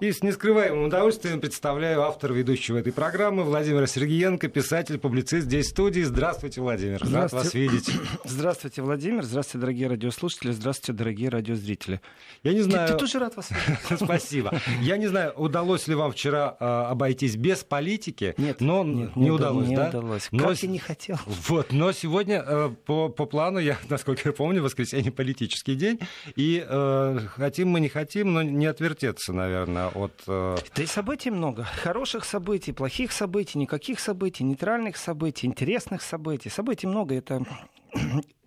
И с нескрываемым удовольствием представляю автора ведущего этой программы Владимира Сергеенко, писатель, публицист здесь в студии. Здравствуйте, Владимир. Рад вас видеть. Здравствуйте, Владимир. Здравствуйте, дорогие радиослушатели. Здравствуйте, дорогие радиозрители. Я не знаю... Ты, ты тоже рад вас видеть. Спасибо. Я не знаю, удалось ли вам вчера э, обойтись без политики, нет, но нет, не, не удалось, не да? удалось. Но... Как я не хотел. Вот, но сегодня э, по, по плану, я, насколько я помню, воскресенье политический день, и э, хотим мы не хотим, но не отвертеться, наверное, от... Э... Да и событий много. Хороших событий, плохих событий, никаких событий, нейтральных событий, интересных событий. Событий много, это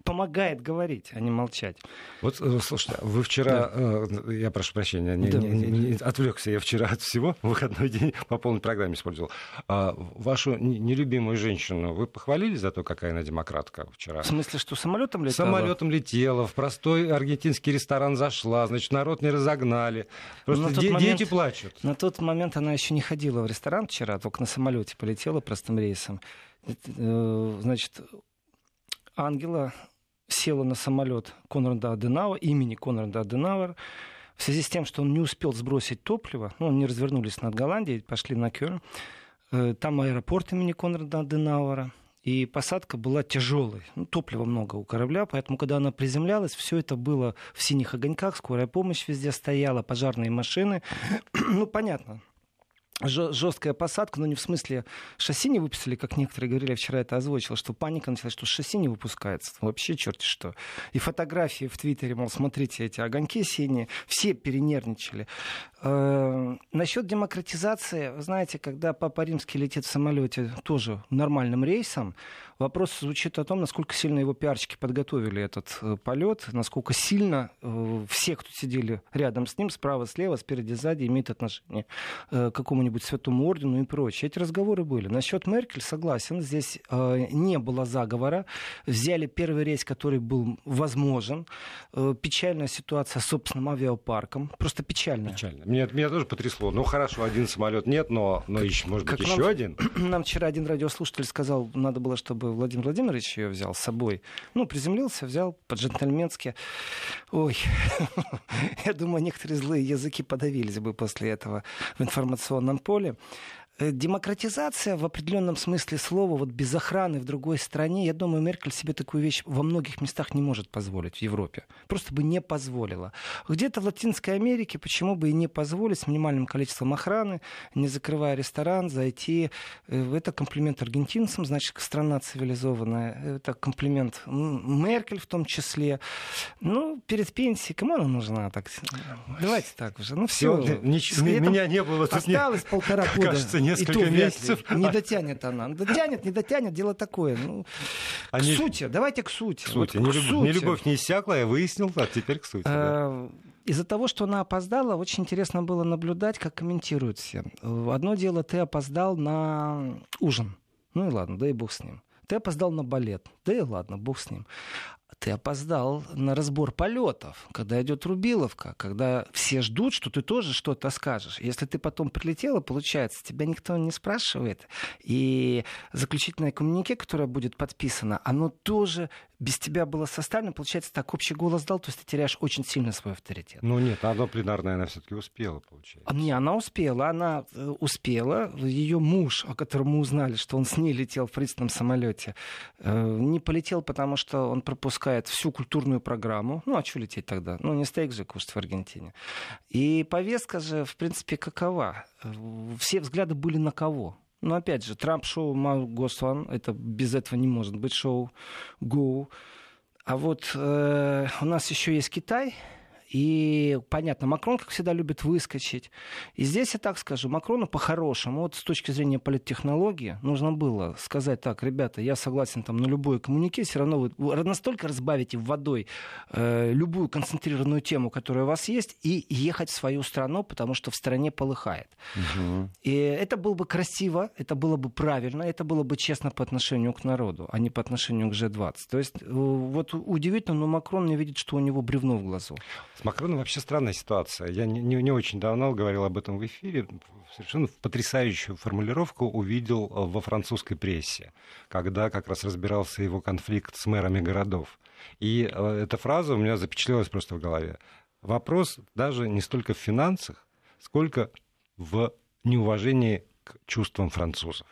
помогает говорить, а не молчать. Вот, э, слушайте, вы вчера, да. э, я прошу прощения, не, Да. не, не, отвлекся я вчера от всего, выходной день по полной программе использовал. А, вашу не- нелюбимую женщину вы похвалили за то, какая она демократка вчера? В смысле, что самолетом летала? Самолетом летела, в простой аргентинский ресторан зашла, значит, народ не разогнали. Просто де- момент- дети плачут. На тот момент она еще не ходила в ресторан вчера, только на самолете полетела простым рейсом. Э, Значит, Ангела села на самолет Конрада Аденауа, имени Конрада Аденауэр, в связи с тем, что он не успел сбросить топливо, ну, они развернулись над Голландией, пошли на Кёльн, Э, там аэропорт имени Конрада Аденауэра, и посадка была тяжелой. Ну, топлива много у корабля, поэтому, когда она приземлялась, все это было в синих огоньках, скорая помощь везде стояла, пожарные машины. ну, понятно, жесткая посадка, но не в смысле шасси не выпустили, как некоторые говорили, я вчера это озвучил, что паника началась, что шасси не выпускается. Вообще черти что. И фотографии в Твиттере, мол, смотрите, эти огоньки синие, все перенервничали. Э, Насчет демократизации, знаете, когда Папа Римский летит в самолете тоже нормальным рейсом, вопрос звучит о том, насколько сильно его пиарщики подготовили этот э, полет, насколько сильно э, все, кто сидели рядом с ним, справа, слева, спереди, сзади, имеют отношение э, к какому-нибудь святому ордену и прочее. Эти разговоры были. Насчет Меркель согласен, здесь не было заговора. Взяли первый рейс, который был возможен. Печальная ситуация с собственным авиапарком. Просто печальная. Печально. Меня, меня тоже потрясло. Ну хорошо, один самолет нет, но, но еще, может быть, как еще нам- один. Нам вчера один радиослушатель сказал, надо было, чтобы Владимир Владимирович ее взял с собой. Ну, приземлился, взял по-джентльменски. Ой, я думаю, некоторые злые языки подавились бы после этого в информационном поле. Э, Демократизация в определенном смысле слова, вот без охраны в другой стране, я думаю, Меркель себе такую вещь во многих местах не может позволить в Европе. Просто бы не позволила. Где-то в Латинской Америке почему бы и не позволить с минимальным количеством охраны, не закрывая ресторан, зайти. Э, Это комплимент аргентинцам, значит, страна цивилизованная. Это комплимент Меркель в том числе. Ну, перед пенсией, кому она нужна? Так, давайте так уже. Ну, все. Сегодня нич- меня не было Осталось полтора года. кажется, несколько то месяцев. Не дотянет она. Дотянет, не дотянет, дело такое. Ну, Они- К сути, давайте к сути. К Вот сути. к Не любовь, сути. не любовь не иссякла, я выяснил, а теперь к сути. да. Э, Из-за того, что она опоздала, очень интересно было наблюдать, как комментируют все. Одно дело, ты опоздал на ужин. Ну и ладно, да и бог с ним. Ты опоздал на балет. Да и ладно, бог с ним. Ты опоздал на разбор полетов, когда идет Рубиловка, когда все ждут, что ты тоже что-то скажешь. Если ты потом прилетела, получается, тебя никто не спрашивает. И заключительное коммунике, которое будет подписано, оно тоже без тебя было составлено. Получается, так общий голос дал, то есть ты теряешь очень сильно свой авторитет. Ну нет, одно пленарное она все-таки успела, получается. А Не, она успела, она э, успела. Ее муж, о котором мы узнали, что он с ней летел в правительственном самолете, э, не полетел, потому что он пропускает всю культурную программу. Ну, а что лететь тогда? Ну, не стейк же кушать в Аргентине. И повестка же, в принципе, какова? Все взгляды были на кого? Ну, опять же, Трамп-шоу Госван, это без этого не может быть шоу Go. А вот э, у нас еще есть Китай, и, понятно, Макрон, как всегда, любит выскочить. И здесь я так скажу, Макрону по-хорошему, вот с точки зрения политтехнологии, нужно было сказать так, ребята, я согласен там на любое коммунике, все равно вы, настолько разбавите водой э, любую концентрированную тему, которая у вас есть, и ехать в свою страну, потому что в стране полыхает. Мгм. И это было бы красиво, это было бы правильно, это было бы честно по отношению к народу, а не по отношению к G20. То есть э, вот удивительно, но Макрон не видит, что у него бревно в глазу. С Макроном вообще странная ситуация. Я не, не- не очень давно говорил об этом в эфире. Совершенно потрясающую формулировку увидел э, во французской прессе, когда как раз разбирался его конфликт с мэрами городов. И э, эта фраза у меня запечатлелась просто в голове. Вопрос даже не столько в финансах, сколько в неуважении к чувствам французов.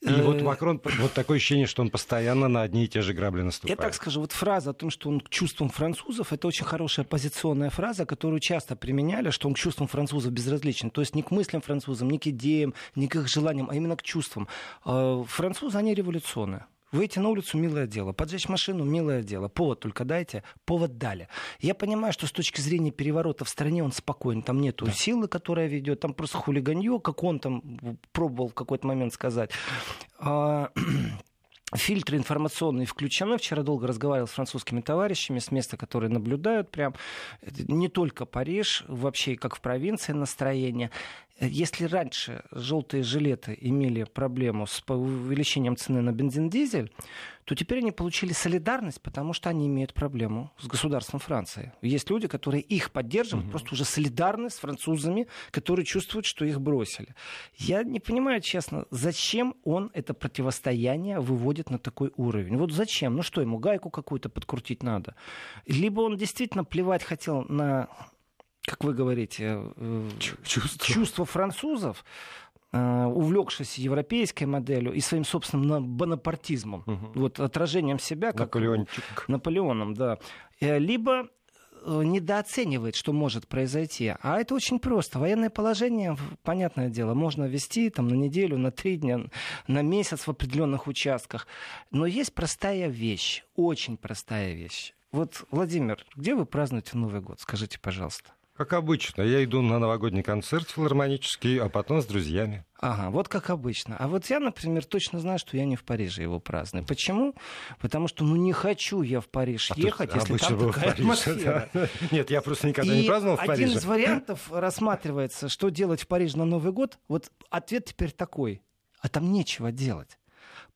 И вот э, Макрон, вот такое ощущение, что он постоянно на одни и те же грабли наступает. Я так скажу, вот фраза о том, что он к чувствам французов, это очень хорошая позиционная фраза, которую часто применяли, что он к чувствам французов безразличен. То есть не к мыслям французам, не к идеям, не к их желаниям, а именно к чувствам. А, французы, они революционные. Выйти на улицу – милое дело. Поджечь машину – милое дело. Повод только дайте. Повод дали. Я понимаю, что с точки зрения переворота в стране он спокоен. Там нету да. силы, которая ведет. Там просто хулиганье, как он там пробовал в какой-то момент сказать. А, фильтры информационные включены. Вчера долго разговаривал с французскими товарищами с места, которые наблюдают прям. Не только Париж, вообще как в провинции настроение. Если раньше желтые жилеты имели проблему с увеличением цены на бензин-дизель, то теперь они получили солидарность, потому что они имеют проблему с государством Франции. Есть люди, которые их поддерживают, угу. просто уже солидарны с французами, которые чувствуют, что их бросили. Я не понимаю, честно, зачем он это противостояние выводит на такой уровень. Вот зачем? Ну что, ему гайку какую-то подкрутить надо? Либо он действительно плевать хотел на как вы говорите, э, чувство, чувство французов, э, увлекшись европейской моделью и своим собственным бонапартизмом, угу. вот отражением себя, как Наполеоном, да. Э, либо недооценивает, что может произойти. А это очень просто. Военное положение, понятное дело, можно ввести там, на неделю, на три дня, на месяц в определенных участках. Но есть простая вещь, очень простая вещь. Вот, Владимир, где вы празднуете Новый год? Скажите, пожалуйста. Как обычно. Я иду на новогодний концерт филармонический, а потом с друзьями. Ага, вот как обычно. А вот я, например, точно знаю, что я не в Париже его праздную. Почему? Потому что, ну, не хочу я в Париж а ехать, если там такая Париж, атмосфера. Да. Нет, я просто никогда И не праздновал в Париже. один из вариантов рассматривается, что делать в Париже на Новый год. Вот ответ теперь такой. А там нечего делать.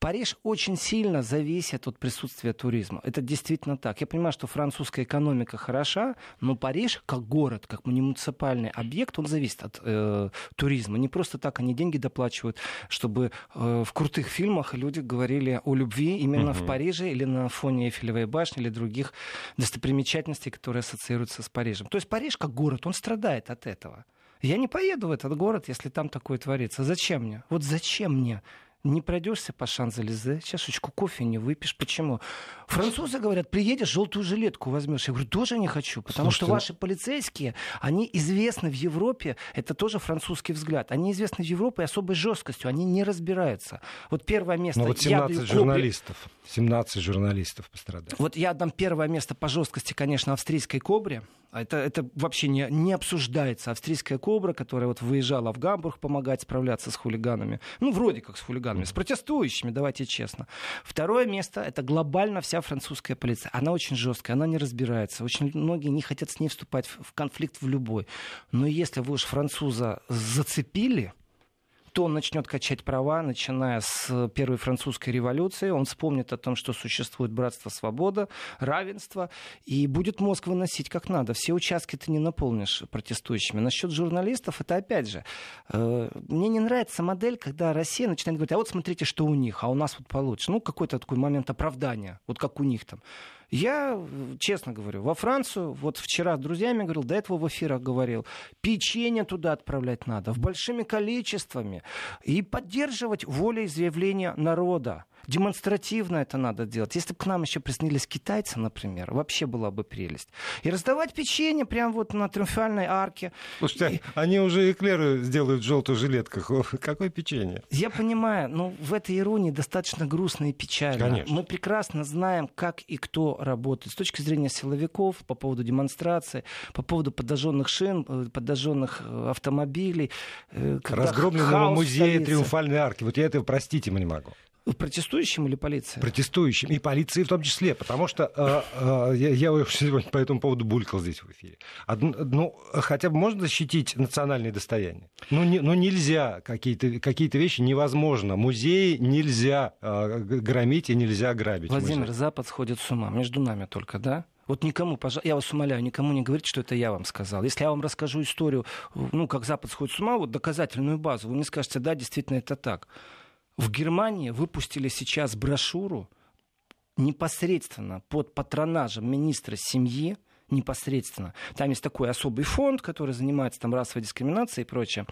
Париж очень сильно зависит от присутствия туризма. Это действительно так. Я понимаю, что французская экономика хороша, но Париж как город, как муниципальный объект, он зависит от э, туризма. Не просто так они деньги доплачивают, чтобы э, в крутых фильмах люди говорили о любви именно угу. в Париже или на фоне Эйфелевой башни или других достопримечательностей, которые ассоциируются с Парижем. То есть Париж как город, он страдает от этого. Я не поеду в этот город, если там такое творится. Зачем мне? Вот зачем мне? Не пройдешься по Шанзелизе, чашечку кофе не выпьешь. Почему? Французы говорят, приедешь, желтую жилетку возьмешь. Я говорю, тоже не хочу, потому Слушайте, что ну ваши полицейские, они известны в Европе, это тоже французский взгляд, они известны в Европе особой жесткостью, они не разбираются. Вот первое место... Ну вот 17 журналистов, 17 журналистов пострадали. Вот я дам первое место по жесткости, конечно, австрийской кобре, это, это вообще не, не обсуждается. Австрийская кобра, которая вот выезжала в Гамбург помогать справляться с хулиганами. Ну, вроде как с хулиганами, с протестующими, давайте честно. Второе место — это глобально вся французская полиция. Она очень жесткая, она не разбирается. Очень многие не хотят с ней вступать в конфликт в любой. Но если вы уж француза зацепили, то он начнет качать права, начиная с Первой французской революции. Он вспомнит о том, что существует братство, свобода, равенство, и будет мозг выносить как надо. Все участки ты не наполнишь протестующими. Насчет журналистов, это опять же, э, мне не нравится модель, когда Россия начинает говорить, а вот смотрите, что у них, а у нас вот получше. Ну, какой-то такой момент оправдания, вот как у них там. Я, честно говорю, во Францию, вот вчера с друзьями говорил, до этого в эфирах говорил, печенье туда отправлять надо, в большими количествами, и поддерживать волеизъявление народа. Демонстративно это надо делать. Если бы к нам еще приснились китайцы, например, вообще была бы прелесть. И раздавать печенье прямо вот на триумфальной арке. Слушайте, и... они уже эклеры сделают в желтых жилетках. Какое печенье? Я понимаю, но в этой иронии достаточно грустно и печально. Конечно. Мы прекрасно знаем, как и кто работает. С точки зрения силовиков, по поводу демонстрации, по поводу подожженных шин, э, подожженных э, автомобилей. Э, Разгромленного музея Триумфальной арки. Вот я этого простить ему не могу. Протестующим или полиции? Протестующим. И полиции в том числе. Потому что э, э, я, я сегодня по этому поводу булькал здесь в эфире. Одно, ну, хотя бы можно защитить национальные достояния? Ну, не, ну нельзя. Какие-то какие вещи невозможно. Музеи нельзя э, громить и нельзя грабить. Владимир, музей. Запад сходит с ума. Между нами только, да? Вот никому, пожалуйста, я вас умоляю, никому не говорите, что это я вам сказал. Если я вам расскажу историю, ну, как Запад сходит с ума, вот доказательную базу, вы мне скажете, да, действительно это так. В Германии выпустили сейчас брошюру непосредственно под патронажем министра семьи, непосредственно. Там есть такой особый фонд, который занимается там расовой дискриминацией и прочее.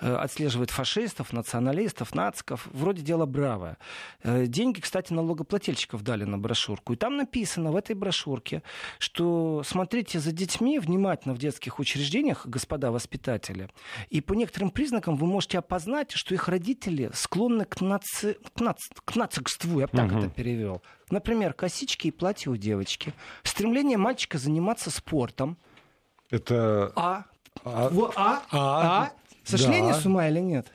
Э, отслеживает фашистов, националистов, нациков. Вроде дело бравое. Э, деньги, кстати, налогоплательщиков дали на брошюрку. И там написано в этой брошюрке, что смотрите за детьми внимательно в детских учреждениях, господа воспитатели. И по некоторым признакам вы можете опознать, что их родители склонны к, наци... к, нац... к нацикству, я бы так угу. это перевел. Например, косички и платье у девочки. Стремление мальчика заниматься спортом. Это... А? А? А? А? а? Сошли да. с ума или нет?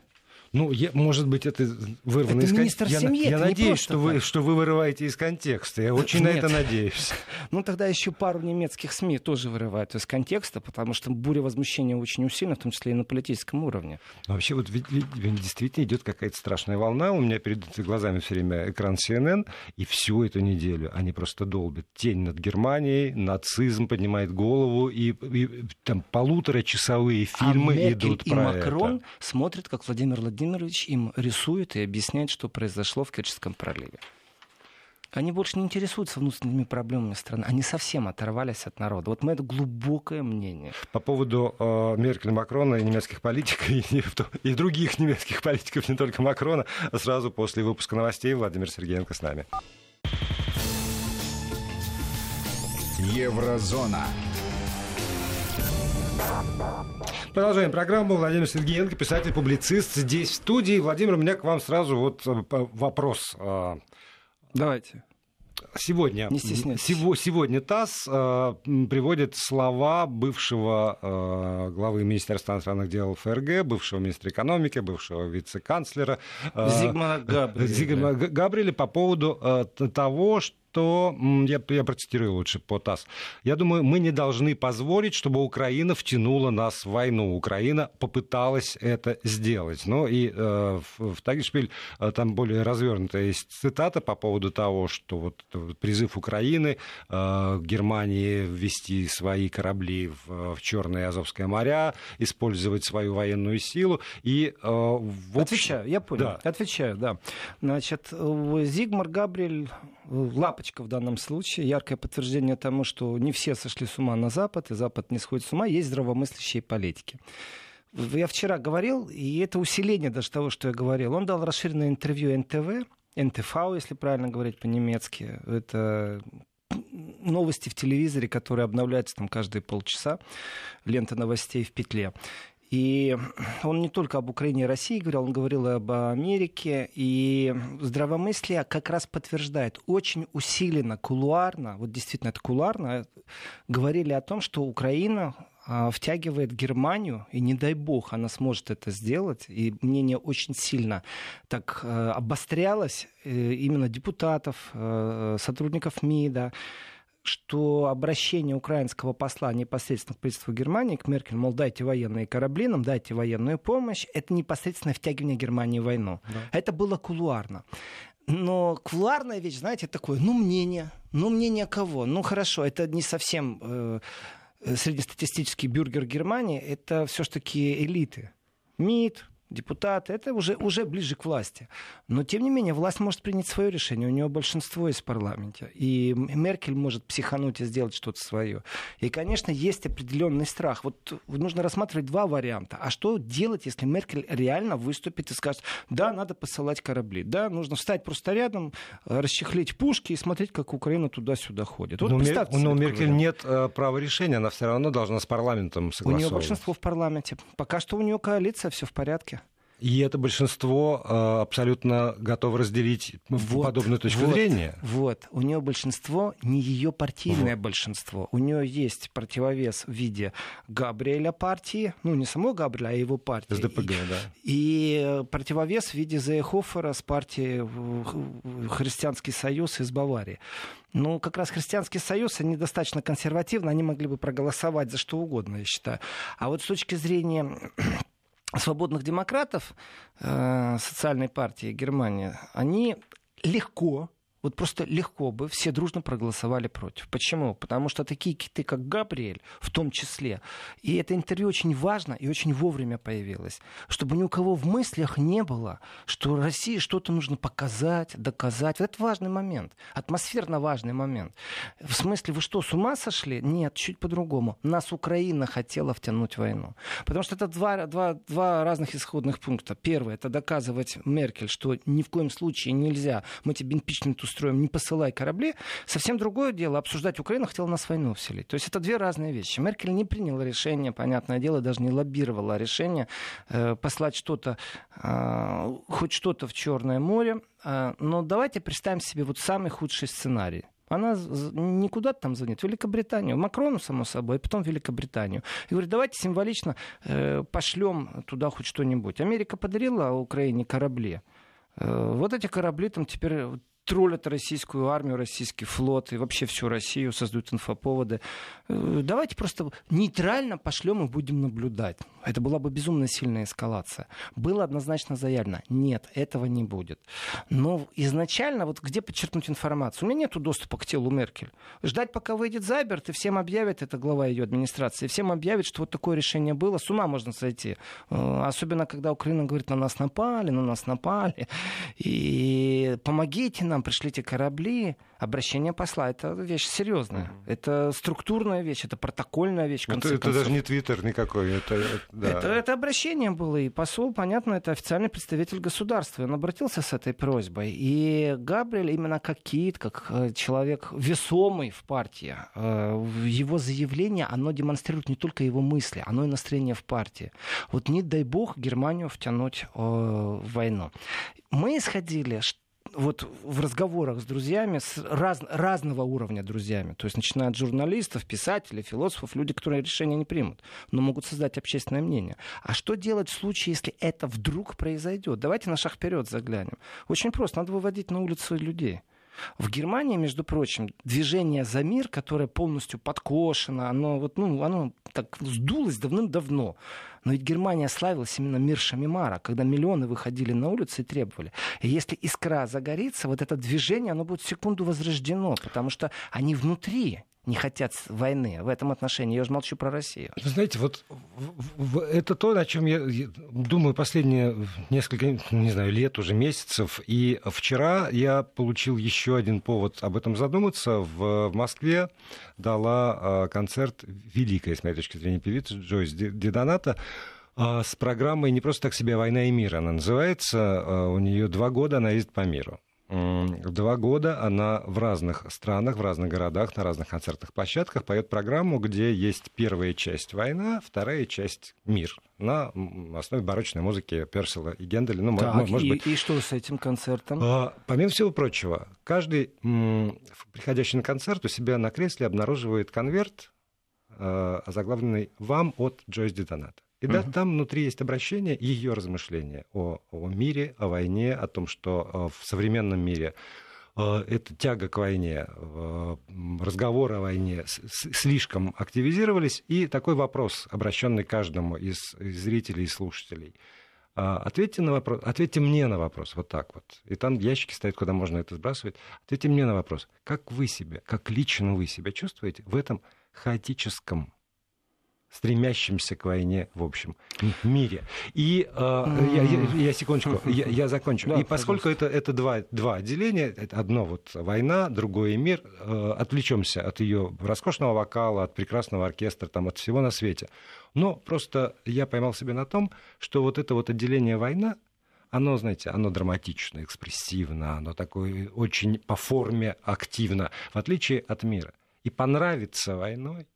Ну, я, может быть, это вырвано это из контекста. Я, семьи, я надеюсь, что вы, что вы вырываете из контекста. Я очень Нет. на это надеюсь. Ну, тогда еще пару немецких СМИ тоже вырывают из контекста, потому что буря возмущения очень усилена, в том числе и на политическом уровне. Но вообще, вот ведь, ведь, действительно идет какая-то страшная волна. У меня перед глазами все время экран CNN, и всю эту неделю они просто долбят. Тень над Германией, нацизм поднимает голову, и, и там полуторачасовые фильмы а идут и про Макрон это. смотрят, как Владимир Владимирович Владимирович им рисует и объясняет, что произошло в Керченском проливе. Они больше не интересуются внутренними проблемами страны. Они совсем оторвались от народа. Вот мы это глубокое мнение. По поводу э, Меркель, Макрона и немецких политиков, и, и других немецких политиков, не только Макрона, а сразу после выпуска новостей Владимир Сергеенко с нами. Еврозона. Продолжаем программу. Владимир Сергеенко, писатель-публицист, здесь в студии. Владимир, у меня к вам сразу вот э, вопрос. А, Давайте. Сегодня, Не сего, сегодня ТАСС э, приводит слова бывшего э, главы Министерства иностранных дел ФРГ, бывшего министра экономики, бывшего вице-канцлера э, Зигмана Габриэля. Габриэля по поводу э, того, что что, я, я процитирую лучше по ТАСС, я думаю, мы не должны позволить, чтобы Украина втянула нас в войну. Украина попыталась это сделать. Ну и э, в, в Тагишпиль э, там более развернутая есть цитата по поводу того, что вот призыв Украины э, Германии ввести свои корабли в, в Черное и Азовское моря, использовать свою военную силу. И, э, в общем... Отвечаю, я понял. Да. Отвечаю, да. Значит, Зигмар Габриэль лапочка в данном случае, яркое подтверждение тому, что не все сошли с ума на Запад, и Запад не сходит с ума, есть здравомыслящие политики. Я вчера говорил, и это усиление даже того, что я говорил. Он дал расширенное интервью НТВ, НТВ, если правильно говорить по-немецки. Это новости в телевизоре, которые обновляются там каждые полчаса, лента новостей в петле. И он не только об Украине и России говорил, он говорил и об Америке. И здравомыслие как раз подтверждает, очень усиленно, кулуарно, вот действительно это кулуарно, говорили о том, что Украина а, втягивает Германию, и не дай бог она сможет это сделать, и мнение очень сильно так э, обострялось э, именно депутатов, э, сотрудников МИДа, что обращение украинского посла непосредственно к правительству Германии, к Меркель, мол, дайте военные корабли нам, дайте военную помощь, это непосредственно втягивание Германии в войну. Да. Это было кулуарно. Но кулуарная вещь, знаете, такое, ну, мнение. Ну, мнение кого? Ну, хорошо, это не совсем э, среднестатистический бюргер Германии, это все-таки элиты. МИД, депутаты, это уже, уже ближе к власти. Но, тем не менее, власть может принять свое решение. У нее большинство есть в парламенте. И Меркель может психануть и сделать что-то свое. И, конечно, есть определенный страх. Вот нужно рассматривать два варианта. А что делать, если Меркель реально выступит и скажет, да, надо посылать корабли, да, нужно встать просто рядом, расчехлить пушки и смотреть, как Украина туда-сюда ходит. Вот но, но у Меркель нет э, права решения, она все равно должна с парламентом согласовывать. У нее большинство в парламенте. Пока что у нее коалиция, все в порядке. И это большинство э, абсолютно готово разделить вот, подобную точку вот, зрения. Вот. У нее большинство не ее партийное вот. большинство. У нее есть противовес в виде Габриэля партии, ну не само Габриэля, а его партии. СДПГ, и, да. И противовес в виде Зейхофера с партии Христианский союз из Баварии. Ну, как раз Христианский союз, они достаточно консервативны, они могли бы проголосовать за что угодно, я считаю. А вот с точки зрения свободных демократов, э, социальной партии Германии, они легко вот просто легко бы все дружно проголосовали против. Почему? Потому что такие киты, как Габриэль, в том числе, и это интервью очень важно и очень вовремя появилось, чтобы ни у кого в мыслях не было, что России что-то нужно показать, доказать. Вот это важный момент, атмосферно важный момент. В смысле, вы что, с ума сошли? Нет, чуть по-другому. Нас Украина хотела втянуть в войну. Потому что это два, два, два разных исходных пункта. Первое, это доказывать Меркель, что ни в коем случае нельзя, мы тебе импичмент устроим, не посылай корабли. Совсем другое дело, обсуждать Украину хотела нас войну вселить. То есть это две разные вещи. Меркель не приняла решение, понятное дело, даже не лоббировала решение э, послать что-то, э, хоть что-то в Черное море. Э, но давайте представим себе вот самый худший сценарий. Она не куда-то там звонит, в Великобританию, Макрону, само собой, и потом в Великобританию. И говорит, давайте символично э, пошлем туда хоть что-нибудь. Америка подарила Украине корабли. Э, вот эти корабли там теперь троллят российскую армию, российский флот и вообще всю Россию, создают инфоповоды. Э, давайте просто нейтрально пошлем и будем наблюдать. Это была бы безумно сильная эскалация. Было однозначно заявлено, нет, этого не будет. Но изначально, вот где подчеркнуть информацию? У меня нет доступа к телу Меркель. Ждать, пока выйдет Зайберт, и всем объявит, это глава ее администрации, всем объявит, что вот такое решение было, с ума можно сойти. Э, особенно, когда Украина говорит, на нас напали, на нас напали. И помогите нам, пришлите корабли. Обращение посла это вещь серьезная. Mm-hmm. Это структурная вещь, это протокольная вещь. Это, это даже не твиттер никакой. Это, да. это, это обращение было. И посол, понятно, это официальный представитель государства. Он обратился с этой просьбой. И Габриэль именно как Кит, как э, человек весомый в партии, э, его заявление, оно демонстрирует не только его мысли, оно и настроение в партии. Вот не дай бог Германию втянуть э, в войну. Мы исходили, что вот в разговорах с друзьями, с раз, разного уровня друзьями, то есть начиная от журналистов, писателей, философов, люди, которые решения не примут, но могут создать общественное мнение. А что делать в случае, если это вдруг произойдет? Давайте на шаг вперед заглянем. Очень просто, надо выводить на улицу людей. В Германии, между прочим, движение за мир, которое полностью подкошено, оно, вот, ну, оно так сдулось давным-давно. Но ведь Германия славилась именно мир Шамимара, когда миллионы выходили на улицы и требовали. И если искра загорится, вот это движение, оно будет в секунду возрождено, потому что они внутри не хотят войны в этом отношении. Я уже молчу про Россию. Вы знаете, вот это то, о чем я думаю последние несколько, не знаю, лет, уже месяцев. И вчера я получил еще один повод об этом задуматься. В Москве дала а, концерт великая, с моей точки зрения, певица Джойс Дидоната а, с программой «Не просто так себе война и мир» она называется. А, у нее два года она ездит по миру. Два года она в разных странах, в разных городах, на разных концертных площадках поет программу, где есть первая часть «Война», вторая часть «Мир» на основе барочной музыки Персела и Генделя. Ну, так, может и, быть. и что с этим концертом? А, помимо всего прочего, каждый, приходящий на концерт, у себя на кресле обнаруживает конверт, а, озаглавленный «Вам от Джойс Дитоната». И да, там внутри есть обращение, ее размышления о, о мире, о войне, о том, что э, в современном мире э, эта тяга к войне, э, разговоры о войне слишком активизировались. И такой вопрос, обращенный каждому из, из зрителей и слушателей. А, ответьте, на вопрос, ответьте мне на вопрос, вот так вот. И там ящики стоят, куда можно это сбрасывать. Ответьте мне на вопрос, как вы себя, как лично вы себя чувствуете в этом хаотическом стремящимся к войне, в общем, мире. И э, я, я, я секундочку, я, я закончу. Да, и поскольку это, это два, два отделения, одно вот война, другое мир, э, отвлечемся от ее роскошного вокала, от прекрасного оркестра, там, от всего на свете. Но просто я поймал себя на том, что вот это вот отделение война, оно, знаете, оно драматично, экспрессивно, оно такое очень по форме активно, в отличие от мира. И понравится войной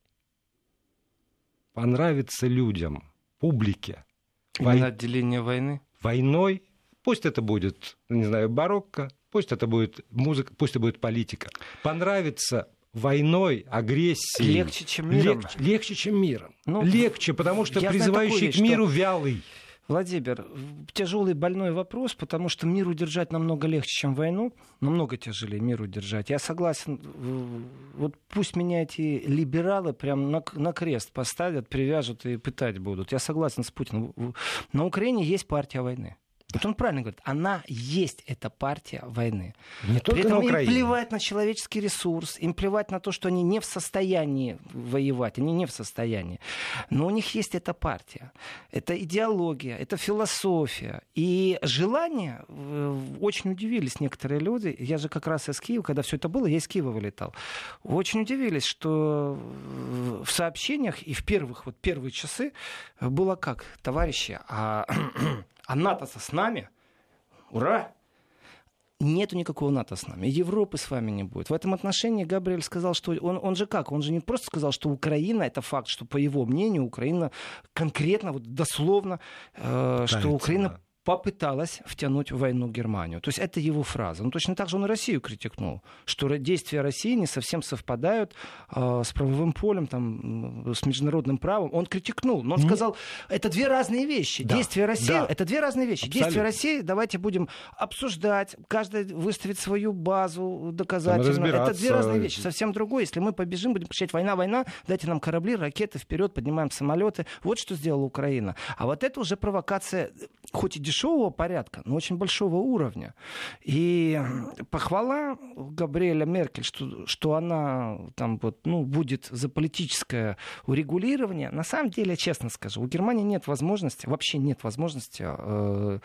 понравится людям, публике. Вой... отделение войны? Войной. Пусть это будет, не знаю, барокко, пусть это будет музыка, пусть это будет политика. Понравится войной, агрессией. Легче, чем миром. Легче, легче чем миром. Ну, легче, потому что призывающий к миру что... вялый. Владимир, тяжелый больной вопрос, потому что мир удержать намного легче, чем войну, намного тяжелее мир удержать. Я согласен, вот пусть меня эти либералы прям на, на крест поставят, привяжут и пытать будут. Я согласен с Путиным. На Украине есть партия войны. Вот он правильно говорит, она есть эта партия войны. Не только При этом на Украине. им плевать на человеческий ресурс, им плевать на то, что они не в состоянии воевать, они не в состоянии. Но у них есть эта партия, это идеология, это философия. И желание, э, очень удивились некоторые люди, я же как раз из Киева, когда все это было, я из Киева вылетал, очень удивились, что в сообщениях и в первых, вот первые часы было как, товарищи, а а НАТО-то с нами. Ура! Нету никакого НАТО с нами. Европы с вами не будет. В этом отношении Габриэль сказал, что он, он же как? Он же не просто сказал, что Украина, это факт, что по его мнению Украина конкретно, вот дословно, э, что Украина да попыталась втянуть в войну Германию. То есть это его фраза. Ну, точно так же он Россию критикнул, что действия России не совсем совпадают э, с правовым полем, там, с международным правом. Он критикнул, но он ну, сказал, это две разные вещи. Да, действия России, да, это две разные вещи. Абсолютно. Действия России давайте будем обсуждать, каждый выставит свою базу доказательно. Это две разные вещи. Совсем другое. Если мы побежим, будем кричать война, война, дайте нам корабли, ракеты, вперед, поднимаем самолеты. Вот что сделала Украина. А вот это уже провокация, хоть и дешевая, дешевого порядка, но очень большого уровня. И похвала Габриэля Меркель, что, что она там вот, ну, будет за политическое урегулирование, на самом деле, честно скажу, у Германии нет возможности, вообще нет возможности э,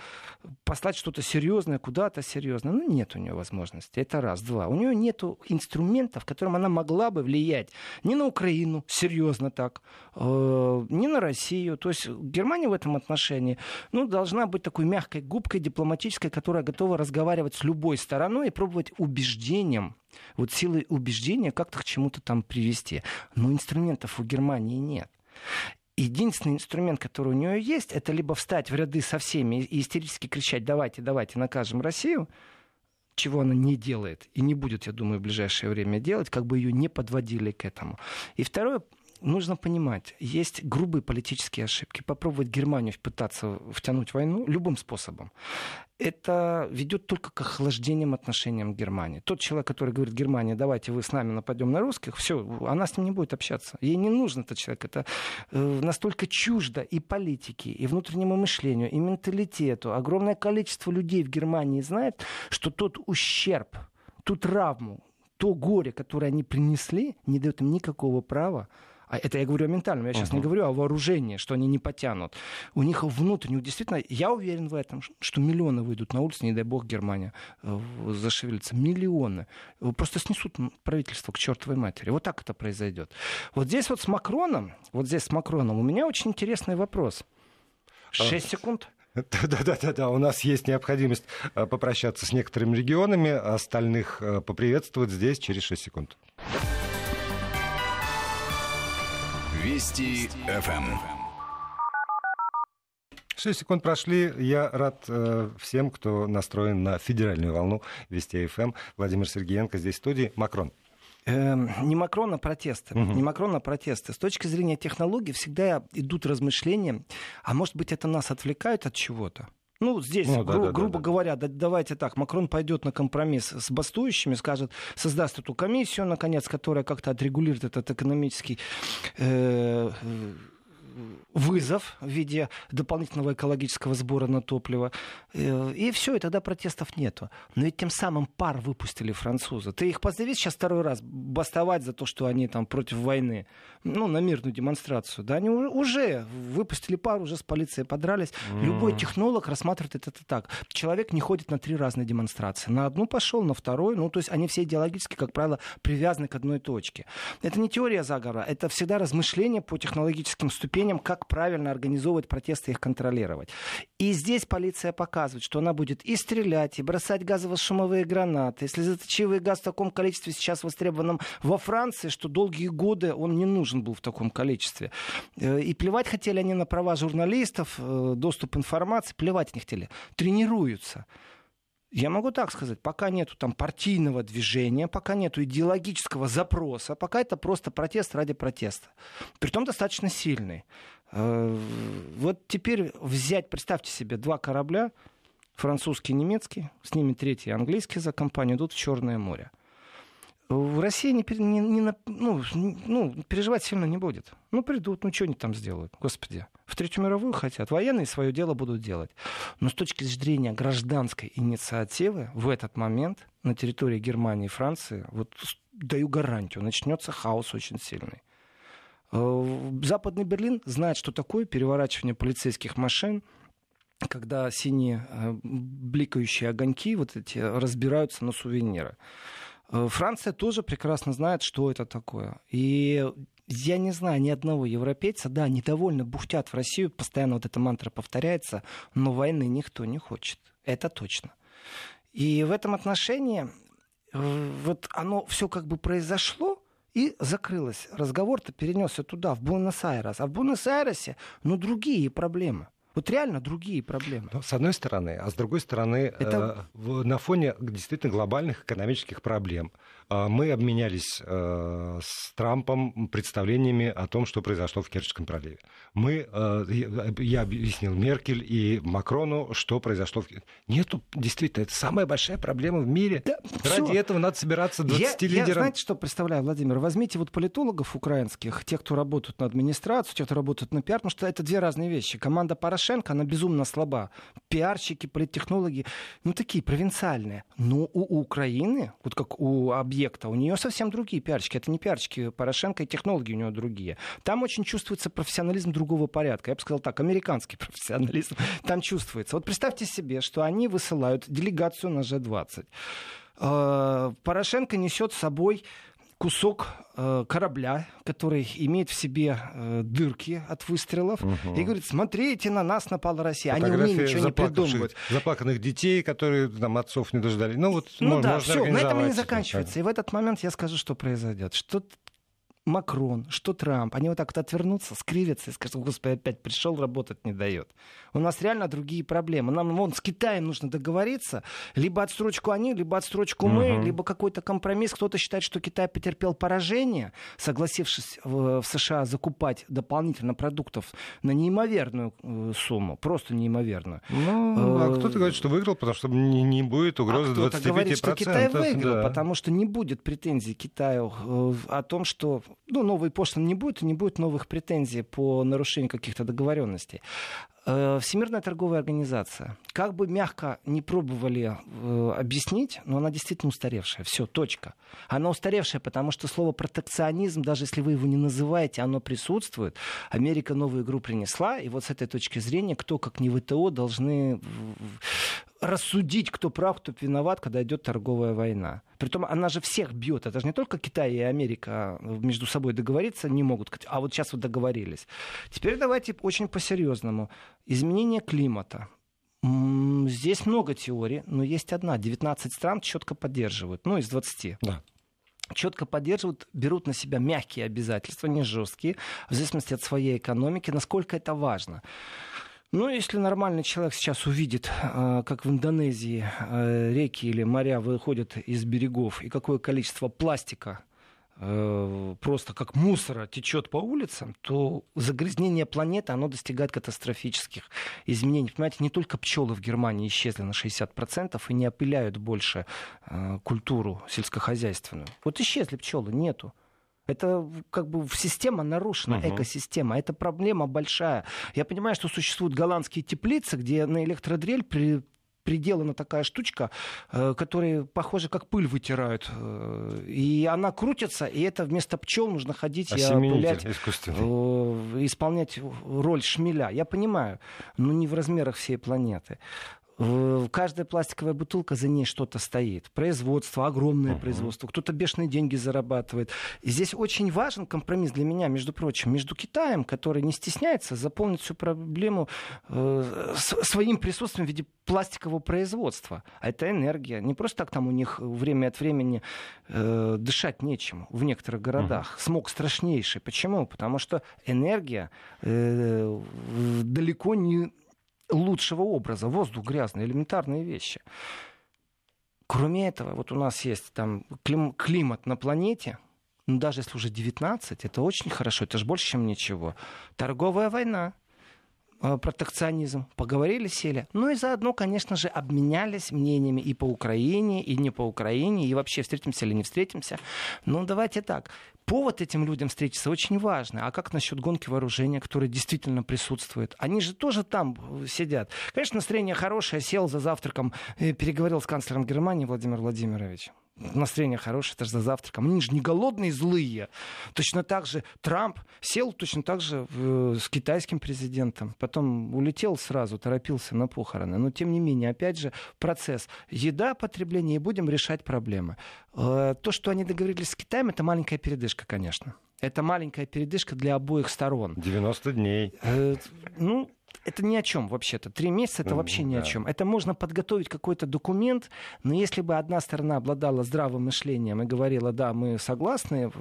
послать что-то серьезное куда-то серьезное. Ну, нет у нее возможности. Это раз. Два. У нее нет инструментов, которым она могла бы влиять ни на Украину, серьезно так, э, ни на Россию. То есть Германия в этом отношении ну, должна быть такой такой мягкой губкой дипломатической, которая готова разговаривать с любой стороной и пробовать убеждением вот силой убеждения как-то к чему-то там привести. Но инструментов у Германии нет. Единственный инструмент, который у нее есть, это либо встать в ряды со всеми и истерически кричать «давайте, давайте, накажем Россию», чего она не делает и не будет, я думаю, в ближайшее время делать, как бы ее не подводили к этому. И второе, нужно понимать, есть грубые политические ошибки. Попробовать Германию пытаться втянуть в войну любым способом. Это ведет только к охлаждениям отношениям Германии. Тот человек, который говорит, Германия, давайте вы с нами нападем на русских, все, она с ним не будет общаться. Ей не нужен этот человек. Это э, настолько чуждо и политике, и внутреннему мышлению, и менталитету. Огромное количество людей в Германии знает, что тот ущерб, ту травму, то горе, которое они принесли, не дает им никакого права а это я говорю о ментальном, я сейчас uh-huh. не говорю о вооружении, что они не потянут. У них внутренне, действительно, я уверен в этом, что миллионы выйдут на улицу, не дай бог Германия э, зашевелится. Миллионы. Просто снесут правительство к чертовой матери. Вот так это произойдет. Вот здесь вот с Макроном, вот здесь с Макроном у меня очень интересный вопрос. А, Шесть секунд. Да-да-да, да. у нас есть необходимость э, попрощаться с некоторыми регионами, остальных э, поприветствовать здесь через 6 секунд. Вести ФМ. Шесть секунд прошли. Я рад э, всем, кто настроен на федеральную волну Вести ФМ. Владимир Сергеенко здесь в студии. Макрон. Эм, не Макрон, а протесты. Угу. Не Макрон, а протесты. С точки зрения технологий всегда идут размышления, а может быть это нас отвлекает от чего-то? Ну, здесь, ну, да, гру- да, грубо да, говоря, да, давайте так, Макрон пойдет на компромисс с бастующими, скажет, создаст эту комиссию, наконец, которая как-то отрегулирует этот экономический э, вызов в виде дополнительного экологического сбора на топливо. Э, и все, и тогда протестов нету. Но ведь тем самым пар выпустили французы. Ты их позови сейчас второй раз бастовать за то, что они там против войны, ну, на мирную демонстрацию. Да, они уже выпустили пар, уже с полицией подрались. Mm. Любой технолог рассматривает это так. Человек не ходит на три разные демонстрации. На одну пошел, на вторую. Ну, то есть они все идеологически, как правило, привязаны к одной точке. Это не теория заговора, это всегда размышления по технологическим ступеням, как правильно организовывать протесты и их контролировать. И здесь полиция показывает, что она будет и стрелять, и бросать газово-шумовые гранаты. Если заточивый газ в таком количестве сейчас востребованном во Франции, что долгие годы он не нужен был в таком количестве. Э, и плевать хотели они на права журналистов, э, доступ информации, плевать не хотели. Тренируются. Я могу так сказать, пока нету там партийного движения, пока нету идеологического запроса, пока это просто протест ради протеста. Притом достаточно сильный. Э, вот теперь взять, представьте себе, два корабля, французский и немецкий, с ними третий английский за компанию, идут в Черное море. В России не, не, не, ну, ну, переживать сильно не будет. Ну, придут, ну, что они там сделают, господи. В Третью мировую хотят, военные свое дело будут делать. Но с точки зрения гражданской инициативы в этот момент на территории Германии и Франции, вот даю гарантию, начнется хаос очень сильный. Э, Западный Берлин знает, что такое переворачивание полицейских машин, когда синие э, бликающие огоньки вот эти разбираются на сувениры. Э, Франция тоже прекрасно знает, что это такое. И я не знаю ни одного европейца, да, недовольно бухтят в Россию, постоянно вот эта мантра повторяется, но войны никто не хочет. Это точно. И в этом отношении э, вот оно все как бы произошло, и закрылось. Разговор-то перенесся туда, в Буэнос-Айрес. А в Буэнос-Айресе, ну, другие проблемы. Вот реально другие проблемы. Ну, с одной стороны, а с другой стороны, Это... э, на фоне действительно глобальных экономических проблем мы обменялись э, с Трампом представлениями о том, что произошло в Керченском проливе. Мы, э, я объяснил Меркель и Макрону, что произошло в Нету, действительно, это самая большая проблема в мире. Да, Ради всё. этого надо собираться 20 я, лидерам. Я, знаете, что представляю, Владимир? Возьмите вот политологов украинских, тех, кто работают на администрацию, тех, кто работает на пиар, потому что это две разные вещи. Команда Порошенко Порошенко, она безумно слаба. Пиарщики, политтехнологи, ну, такие провинциальные. Но у Украины, вот как у объекта, у нее совсем другие пиарщики. Это не пиарщики Порошенко, и технологии у него другие. Там очень чувствуется профессионализм другого порядка. Я бы сказал так, американский профессионализм там чувствуется. Вот представьте себе, что они высылают делегацию на G20. Э, Порошенко несет с собой кусок э, корабля, который имеет в себе э, дырки от выстрелов, угу. и говорит, смотрите, на нас напала Россия. Они умеют ничего не придумывать. Заплаканных детей, которые там отцов не дождали. Ну, вот, ну можно, да, все, на этом и не заканчивается. И в этот момент я скажу, что произойдет. Что Макрон, что Трамп, они вот так вот отвернутся, скривятся и скажут, господи, опять пришел, работать не дает. У нас реально другие проблемы. Нам вон с Китаем нужно договориться, либо отстрочку они, либо отстрочку угу. мы, либо какой-то компромисс. Кто-то считает, что Китай потерпел поражение, согласившись в, в США закупать дополнительно продуктов на неимоверную э, сумму, просто неимоверную. Ну, а э, кто-то говорит, что выиграл, потому что не, не будет угрозы а 25%. говорит, что Китай выиграл, да. потому что не будет претензий Китаю э, о том, что ну, новые пошлины не будет, и не будет новых претензий по нарушению каких-то договоренностей. Э, Всемирная торговая организация. Как бы мягко не пробовали э, объяснить, но она действительно устаревшая. Все, точка. Она устаревшая, потому что слово протекционизм, даже если вы его не называете, оно присутствует. Америка новую игру принесла, и вот с этой точки зрения, кто, как не ВТО, должны рассудить, кто прав, кто виноват, когда идет торговая война. Притом она же всех бьет. Это же не только Китай и Америка между собой договориться не могут. А вот сейчас вот договорились. Теперь давайте очень по-серьезному. Изменение климата. Здесь много теорий, но есть одна. 19 стран четко поддерживают. Ну, из 20. Да четко поддерживают, берут на себя мягкие обязательства, не жесткие, в зависимости от своей экономики, насколько это важно. Ну, если нормальный человек сейчас увидит, а, как в Индонезии а, реки или моря выходят из берегов, и какое количество пластика а, просто как мусора течет по улицам, то загрязнение планеты, оно достигает катастрофических изменений. Понимаете, не только пчелы в Германии исчезли на 60% и не опыляют больше культуру сельскохозяйственную. Вот исчезли пчелы, нету. Это как бы система нарушена, угу. экосистема. Это проблема большая. Я понимаю, что существуют голландские теплицы, где на электродрель при приделана такая штучка, э, которая, похоже, как пыль вытирают. Э, и она крутится, и это вместо пчел нужно ходить и опылять, э, исполнять роль шмеля. Я понимаю, но не в размерах всей планеты. Каждая пластиковая бутылка, за ней что-то стоит. Производство, огромное uh-huh. производство. Кто-то бешеные деньги зарабатывает. И здесь очень важен компромисс для меня, между прочим, между Китаем, который не стесняется заполнить всю проблему э, своим присутствием в виде пластикового производства. А это энергия. Не просто так там у них время от времени э, дышать нечем в некоторых городах. Uh-huh. Смог страшнейший. Почему? Потому что энергия э, далеко не лучшего образа. Воздух грязный, элементарные вещи. Кроме этого, вот у нас есть там клим, климат на планете, ну, даже если уже 19, это очень хорошо, это же больше, чем ничего. Торговая война. Э, протекционизм, поговорили, сели. Ну и заодно, конечно же, обменялись мнениями и по Украине, и не по Украине, и вообще встретимся или не встретимся. Ну, давайте так. Повод этим людям встретиться очень важный. А как насчет гонки вооружения, которая действительно присутствует? Они же тоже там э, сидят. Конечно, настроение хорошее, сел за завтраком, переговорил с канцлером Германии Владимиром Владимировичем настроение хорошее, это же за завтраком. Они же не голодные, злые. Точно так же Трамп сел точно так же э, с китайским президентом. Потом улетел сразу, торопился на похороны. Но тем не менее, опять же, процесс. Еда, потребление, и будем решать проблемы. Э, то, что они договорились с Китаем, это маленькая передышка, конечно. Это маленькая передышка для обоих сторон. 90 дней. Э, ну, это ни о чем вообще-то. Три месяца это вообще ни о чем. Это можно подготовить какой-то документ, но если бы одна сторона обладала здравым мышлением и говорила, да, мы согласны,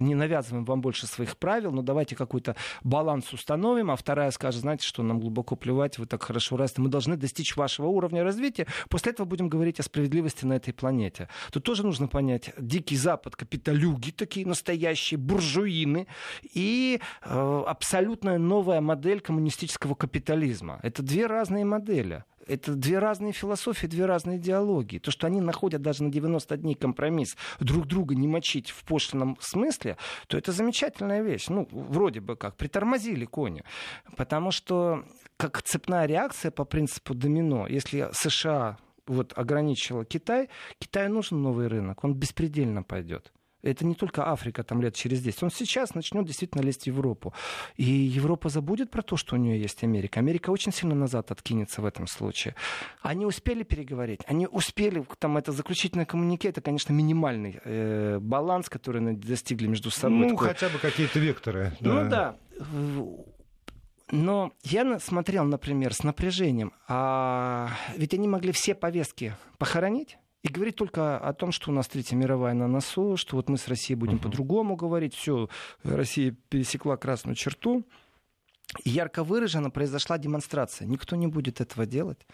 не навязываем вам больше своих правил, но давайте какой-то баланс установим, а вторая скажет, знаете, что нам глубоко плевать, вы так хорошо растете, мы должны достичь вашего уровня развития, после этого будем говорить о справедливости на этой планете. Тут тоже нужно понять, Дикий Запад, капиталюги такие настоящие, буржуины и э, абсолютно новая модель коммунистического капитализма. Это две разные модели. Это две разные философии, две разные идеологии. То, что они находят даже на 90 дней компромисс друг друга не мочить в пошлином смысле, то это замечательная вещь. Ну, вроде бы как, притормозили кони. Потому что как цепная реакция по принципу домино, если США вот ограничила Китай, Китаю нужен новый рынок, он беспредельно пойдет. Это не только Африка там лет через 10. Он сейчас начнет действительно лезть в Европу. И Европа забудет про то, что у нее есть Америка. Америка очень сильно назад откинется в этом случае. Они успели переговорить, они успели, там это заключительное коммунике, это, конечно, минимальный э, баланс, который они достигли между собой. Ну, такой... хотя бы какие-то векторы. Ну да. Но я смотрел, например, с напряжением, а ведь они могли все повестки похоронить, и говорит только о том, что у нас Третья мировая на носу, что вот мы с Россией будем uh-huh. по-другому говорить, все, Россия пересекла красную черту. ярко выраженно произошла демонстрация. Никто не будет этого делать.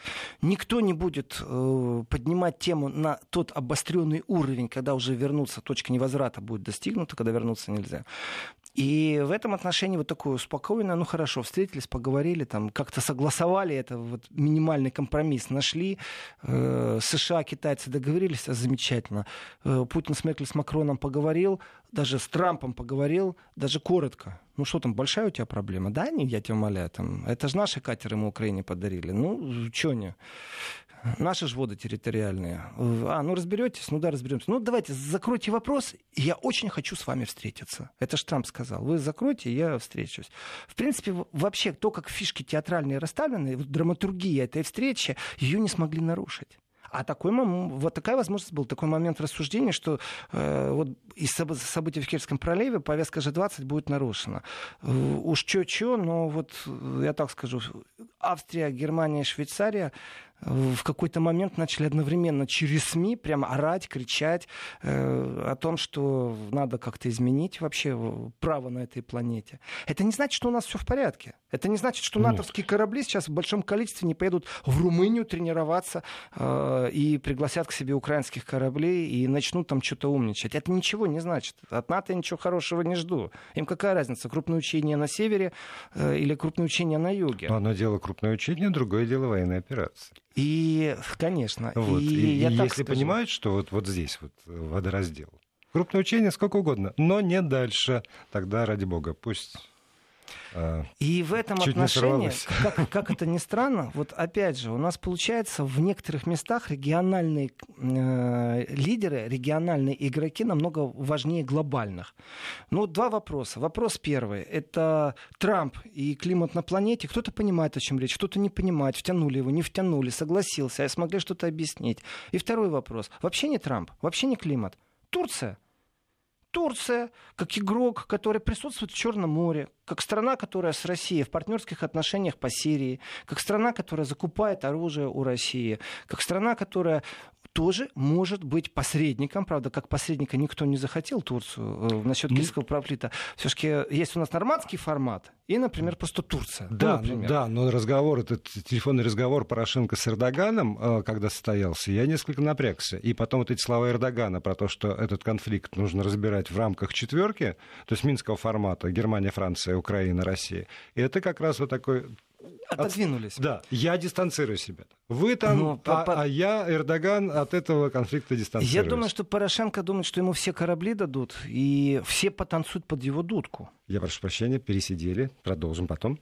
Никто не будет э, поднимать тему на тот обостренный уровень, когда уже вернуться, точка невозврата будет достигнута, когда вернуться нельзя. И в этом отношении вот такое спокойно, ну хорошо, встретились, поговорили, там как-то согласовали это, вот минимальный компромисс нашли. Э, США, китайцы договорились, замечательно. Э, Путин с Меркель с Макроном поговорил, даже с Трампом поговорил, даже коротко. Ну что там, большая у тебя проблема? Да, не, я тебя умоляю, там, это же наши катеры мы Украине подарили. Ну, что не? Наши же воды территориальные. А, ну разберетесь? Ну да, разберемся. Ну давайте, закройте вопрос. Я очень хочу с вами встретиться. Это ж Трамп сказал. Вы закройте, я встречусь. В принципе, вообще, то, как фишки театральные расставлены, драматургия этой встречи, ее не смогли нарушить. А такой, вот такая возможность был, такой момент рассуждения, что э, вот из событий в Керченском проливе повестка G20 будет нарушена. Уж чё-чё, но вот я так скажу, Австрия, Германия, Швейцария в какой-то момент начали одновременно через СМИ прямо орать, кричать э, о том, что надо как-то изменить вообще право на этой планете. Это не значит, что у нас все в порядке. Это не значит, что натовские корабли сейчас в большом количестве не поедут в Румынию тренироваться э, и пригласят к себе украинских кораблей и начнут там что-то умничать. Это ничего не значит. От НАТО я ничего хорошего не жду. Им какая разница, крупное учение на севере э, или крупное учение на юге? одно дело крупное учение, другое дело военная операция. И, конечно. Вот. И, и, я если скажу. понимают, что вот, вот здесь вот водораздел, крупное учение сколько угодно, но не дальше, тогда, ради бога, пусть и в этом Чуть отношении, как, как это ни странно, вот опять же, у нас получается в некоторых местах региональные э, лидеры, региональные игроки намного важнее глобальных. Ну, два вопроса. Вопрос первый. Это Трамп и климат на планете. Кто-то понимает, о чем речь, кто-то не понимает. Втянули его, не втянули, согласился, а смогли что-то объяснить. И второй вопрос. Вообще не Трамп, вообще не климат. Турция. Турция, как игрок, который присутствует в Черном море, как страна, которая с Россией в партнерских отношениях по Сирии, как страна, которая закупает оружие у России, как страна, которая тоже может быть посредником. Правда, как посредника никто не захотел Турцию э, насчет кильского проплита. Все-таки есть у нас нормандский формат и, например, просто Турция. Да, ну, да, но разговор, этот телефонный разговор Порошенко с Эрдоганом, э, когда состоялся, я несколько напрягся. И потом вот эти слова Эрдогана про то, что этот конфликт нужно разбирать в рамках четверки, то есть минского формата, Германия, Франция, Украина, Россия. И это как раз вот такой Отодвинулись. От... Да, я дистанцирую себя. Вы там, Но, а, по... а я, Эрдоган, от этого конфликта дистанцируюсь. Я думаю, что Порошенко думает, что ему все корабли дадут, и все потанцуют под его дудку. Я прошу прощения, пересидели. Продолжим потом.